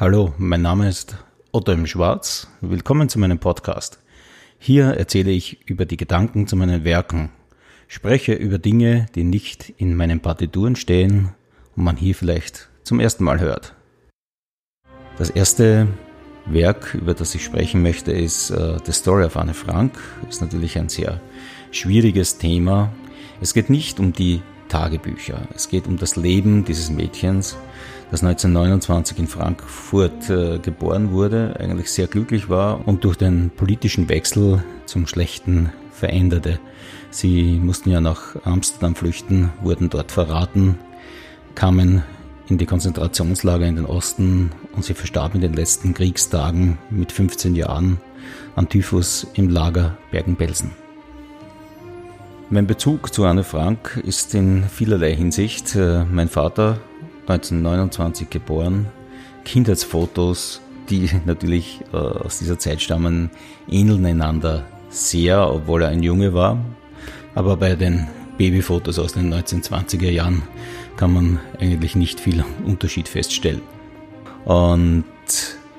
Hallo, mein Name ist Otto im Schwarz. Willkommen zu meinem Podcast. Hier erzähle ich über die Gedanken zu meinen Werken, spreche über Dinge, die nicht in meinen Partituren stehen und man hier vielleicht zum ersten Mal hört. Das erste Werk, über das ich sprechen möchte, ist uh, The Story of Anne Frank. Ist natürlich ein sehr schwieriges Thema. Es geht nicht um die Tagebücher. Es geht um das Leben dieses Mädchens, das 1929 in Frankfurt äh, geboren wurde, eigentlich sehr glücklich war und durch den politischen Wechsel zum Schlechten veränderte. Sie mussten ja nach Amsterdam flüchten, wurden dort verraten, kamen in die Konzentrationslager in den Osten und sie verstarb in den letzten Kriegstagen mit 15 Jahren an Typhus im Lager Bergen-Belsen. Mein Bezug zu Anne Frank ist in vielerlei Hinsicht. Äh, mein Vater, 1929 geboren, Kindheitsfotos, die natürlich äh, aus dieser Zeit stammen, ähneln einander sehr, obwohl er ein Junge war. Aber bei den Babyfotos aus den 1920er Jahren kann man eigentlich nicht viel Unterschied feststellen. Und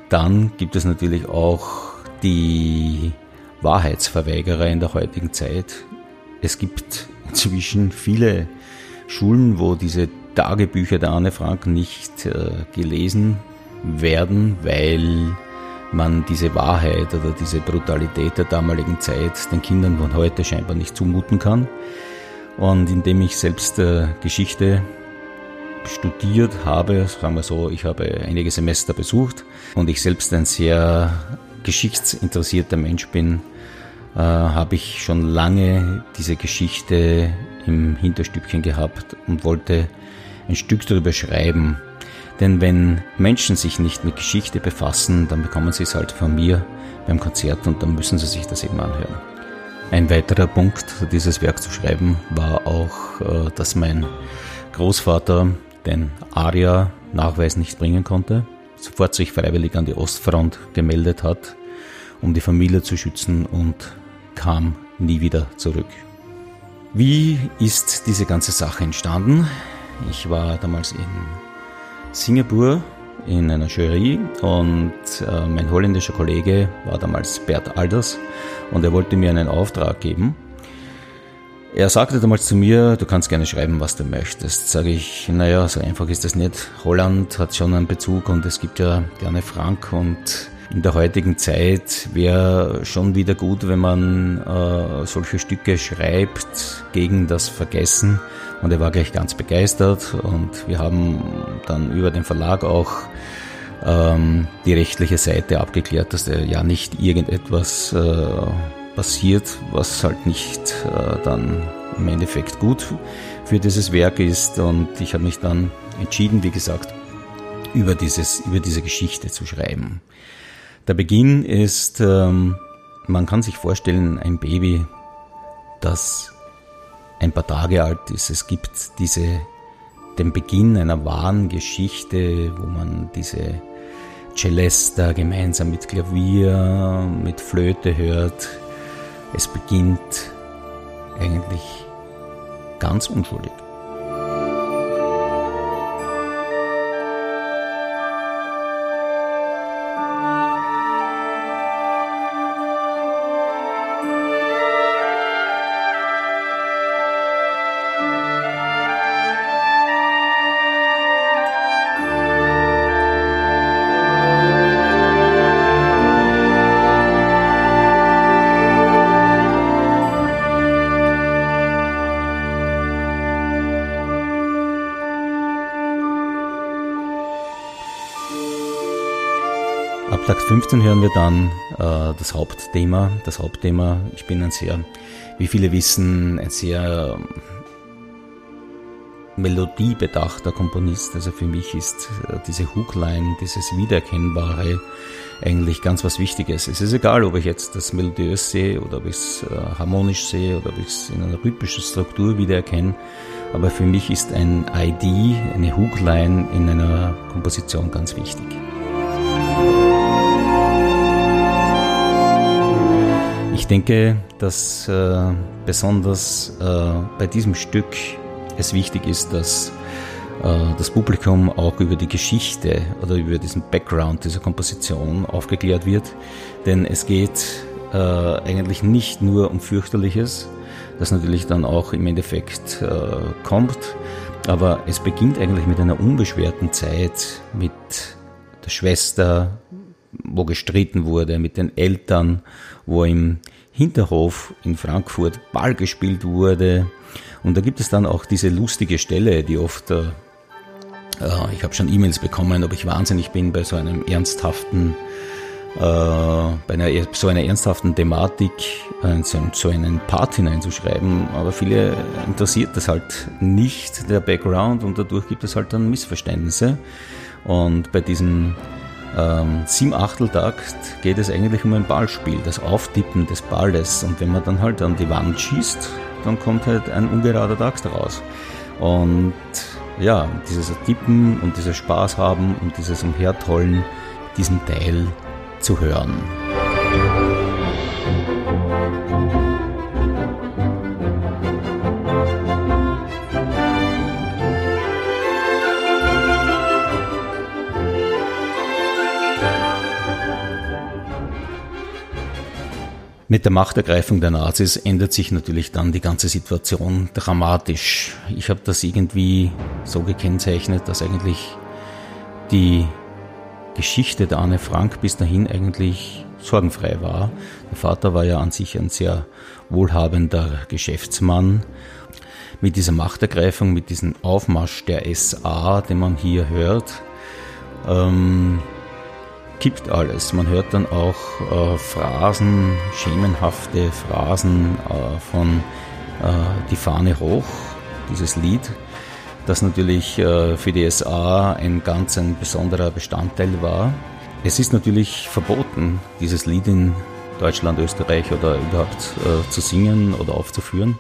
dann gibt es natürlich auch die Wahrheitsverweigerer in der heutigen Zeit, es gibt inzwischen viele Schulen, wo diese Tagebücher der Anne Frank nicht äh, gelesen werden, weil man diese Wahrheit oder diese Brutalität der damaligen Zeit den Kindern von heute scheinbar nicht zumuten kann. Und indem ich selbst äh, Geschichte studiert habe, sagen wir so, ich habe einige Semester besucht und ich selbst ein sehr geschichtsinteressierter Mensch bin, äh, habe ich schon lange diese Geschichte im Hinterstückchen gehabt und wollte ein Stück darüber schreiben. Denn wenn Menschen sich nicht mit Geschichte befassen, dann bekommen sie es halt von mir beim Konzert und dann müssen sie sich das eben anhören. Ein weiterer Punkt, dieses Werk zu schreiben, war auch, äh, dass mein Großvater den ARIA-Nachweis nicht bringen konnte, sofort sich freiwillig an die Ostfront gemeldet hat, um die Familie zu schützen und kam nie wieder zurück. Wie ist diese ganze Sache entstanden? Ich war damals in Singapur in einer Jury und äh, mein holländischer Kollege war damals Bert Alders und er wollte mir einen Auftrag geben. Er sagte damals zu mir, du kannst gerne schreiben, was du möchtest. Sage ich, naja, so einfach ist das nicht. Holland hat schon einen Bezug und es gibt ja gerne Frank und in der heutigen Zeit wäre schon wieder gut, wenn man äh, solche Stücke schreibt gegen das Vergessen. Und er war gleich ganz begeistert und wir haben dann über den Verlag auch ähm, die rechtliche Seite abgeklärt, dass er ja nicht irgendetwas äh, passiert, was halt nicht äh, dann im Endeffekt gut für dieses Werk ist. Und ich habe mich dann entschieden, wie gesagt, über, dieses, über diese Geschichte zu schreiben. Der Beginn ist, ähm, man kann sich vorstellen, ein Baby, das ein paar Tage alt ist. Es gibt diese, den Beginn einer wahren Geschichte, wo man diese Celesta gemeinsam mit Klavier, mit Flöte hört. Es beginnt eigentlich ganz unschuldig. Ab Takt 15 hören wir dann äh, das Hauptthema. Das Hauptthema, ich bin ein sehr, wie viele wissen, ein sehr ähm, melodiebedachter Komponist. Also für mich ist äh, diese Hookline, dieses Wiedererkennbare eigentlich ganz was Wichtiges. Es ist egal, ob ich jetzt das melodiös sehe oder ob ich es äh, harmonisch sehe oder ob ich es in einer rhythmischen Struktur wiedererkenne. Aber für mich ist ein ID, eine Hookline in einer Komposition ganz wichtig. Denke, dass äh, besonders äh, bei diesem Stück es wichtig ist, dass äh, das Publikum auch über die Geschichte oder über diesen Background dieser Komposition aufgeklärt wird. Denn es geht äh, eigentlich nicht nur um fürchterliches, das natürlich dann auch im Endeffekt äh, kommt, aber es beginnt eigentlich mit einer unbeschwerten Zeit, mit der Schwester, wo gestritten wurde, mit den Eltern, wo im Hinterhof in Frankfurt Ball gespielt wurde. Und da gibt es dann auch diese lustige Stelle, die oft, äh, äh ich habe schon E-Mails bekommen, ob ich wahnsinnig bin bei so einem ernsthaften äh, bei einer, so einer ernsthaften Thematik äh, so einen Part hineinzuschreiben, aber viele interessiert das halt nicht, der Background, und dadurch gibt es halt dann Missverständnisse. Und bei diesem ähm, Sieben-Achtel-Takt geht es eigentlich um ein Ballspiel, das Auftippen des Balles. Und wenn man dann halt an die Wand schießt, dann kommt halt ein ungerader Takt raus. Und ja, dieses Tippen und dieses Spaß haben und dieses Umhertollen, diesen Teil zu hören. Mit der Machtergreifung der Nazis ändert sich natürlich dann die ganze Situation dramatisch. Ich habe das irgendwie so gekennzeichnet, dass eigentlich die Geschichte der Anne Frank bis dahin eigentlich sorgenfrei war. Der Vater war ja an sich ein sehr wohlhabender Geschäftsmann. Mit dieser Machtergreifung, mit diesem Aufmarsch der SA, den man hier hört, ähm, kippt alles. Man hört dann auch äh, Phrasen, schemenhafte Phrasen äh, von äh, Die Fahne hoch, dieses Lied das natürlich äh, für die SA ein ganz ein besonderer Bestandteil war. Es ist natürlich verboten, dieses Lied in Deutschland, Österreich oder überhaupt äh, zu singen oder aufzuführen.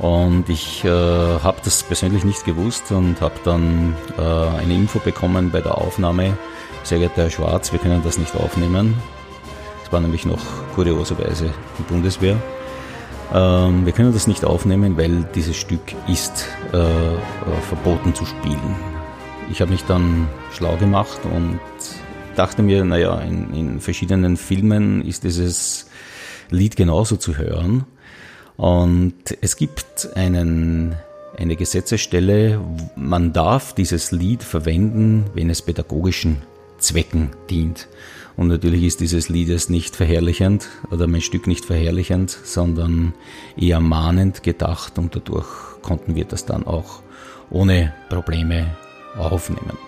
Und ich äh, habe das persönlich nicht gewusst und habe dann äh, eine Info bekommen bei der Aufnahme. Sehr geehrter Herr Schwarz, wir können das nicht aufnehmen. Es war nämlich noch kurioserweise die Bundeswehr. Ähm, wir können das nicht aufnehmen, weil dieses Stück ist äh, äh, verboten zu spielen. Ich habe mich dann schlau gemacht und dachte mir, naja, in, in verschiedenen Filmen ist dieses Lied genauso zu hören. Und es gibt einen, eine Gesetzesstelle, man darf dieses Lied verwenden, wenn es pädagogischen Zwecken dient. Und natürlich ist dieses Liedes nicht verherrlichend oder mein Stück nicht verherrlichend, sondern eher mahnend gedacht und dadurch konnten wir das dann auch ohne Probleme aufnehmen.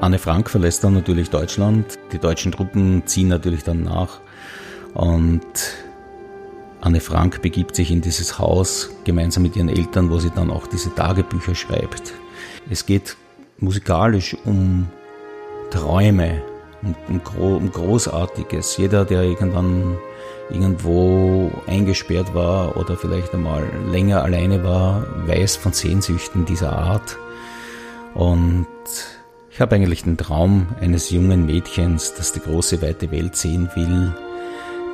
Anne Frank verlässt dann natürlich Deutschland. Die deutschen Truppen ziehen natürlich dann nach. Und Anne Frank begibt sich in dieses Haus gemeinsam mit ihren Eltern, wo sie dann auch diese Tagebücher schreibt. Es geht musikalisch um Träume, um, um, um Großartiges. Jeder, der irgendwann irgendwo eingesperrt war oder vielleicht einmal länger alleine war, weiß von Sehnsüchten dieser Art. Und ich habe eigentlich den Traum eines jungen Mädchens, das die große weite Welt sehen will,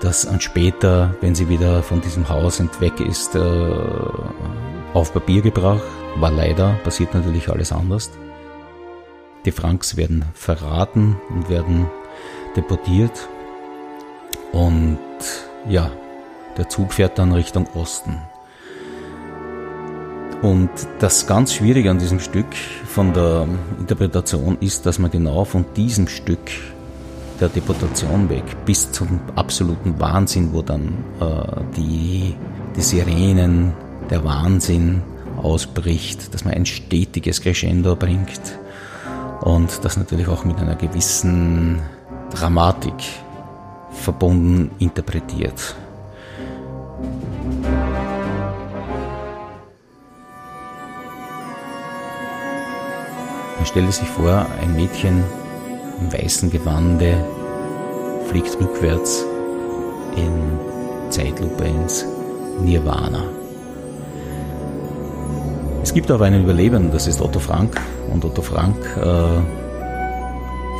das an später, wenn sie wieder von diesem Haus weg ist, äh, auf Papier gebracht. War leider, passiert natürlich alles anders. Die Franks werden verraten und werden deportiert. Und ja, der Zug fährt dann Richtung Osten. Und das ganz Schwierige an diesem Stück von der Interpretation ist, dass man genau von diesem Stück der Deportation weg, bis zum absoluten Wahnsinn, wo dann äh, die, die Sirenen, der Wahnsinn ausbricht, dass man ein stetiges Crescendo bringt und das natürlich auch mit einer gewissen Dramatik verbunden interpretiert. Man stelle sich vor, ein Mädchen im weißen Gewande fliegt rückwärts in Zeitlupe ins Nirvana. Es gibt aber einen Überlebenden, das ist Otto Frank. Und Otto Frank äh,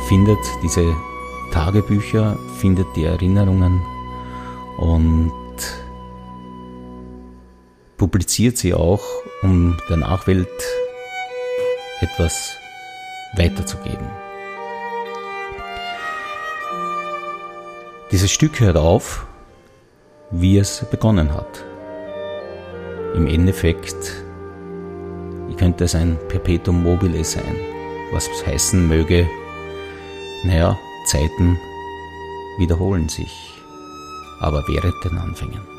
findet diese Tagebücher, findet die Erinnerungen und publiziert sie auch, um der Nachwelt etwas weiterzugeben. Dieses Stück hört auf, wie es begonnen hat. Im Endeffekt könnte es ein Perpetuum mobile sein, was heißen möge, naja, Zeiten wiederholen sich, aber während den Anfängen.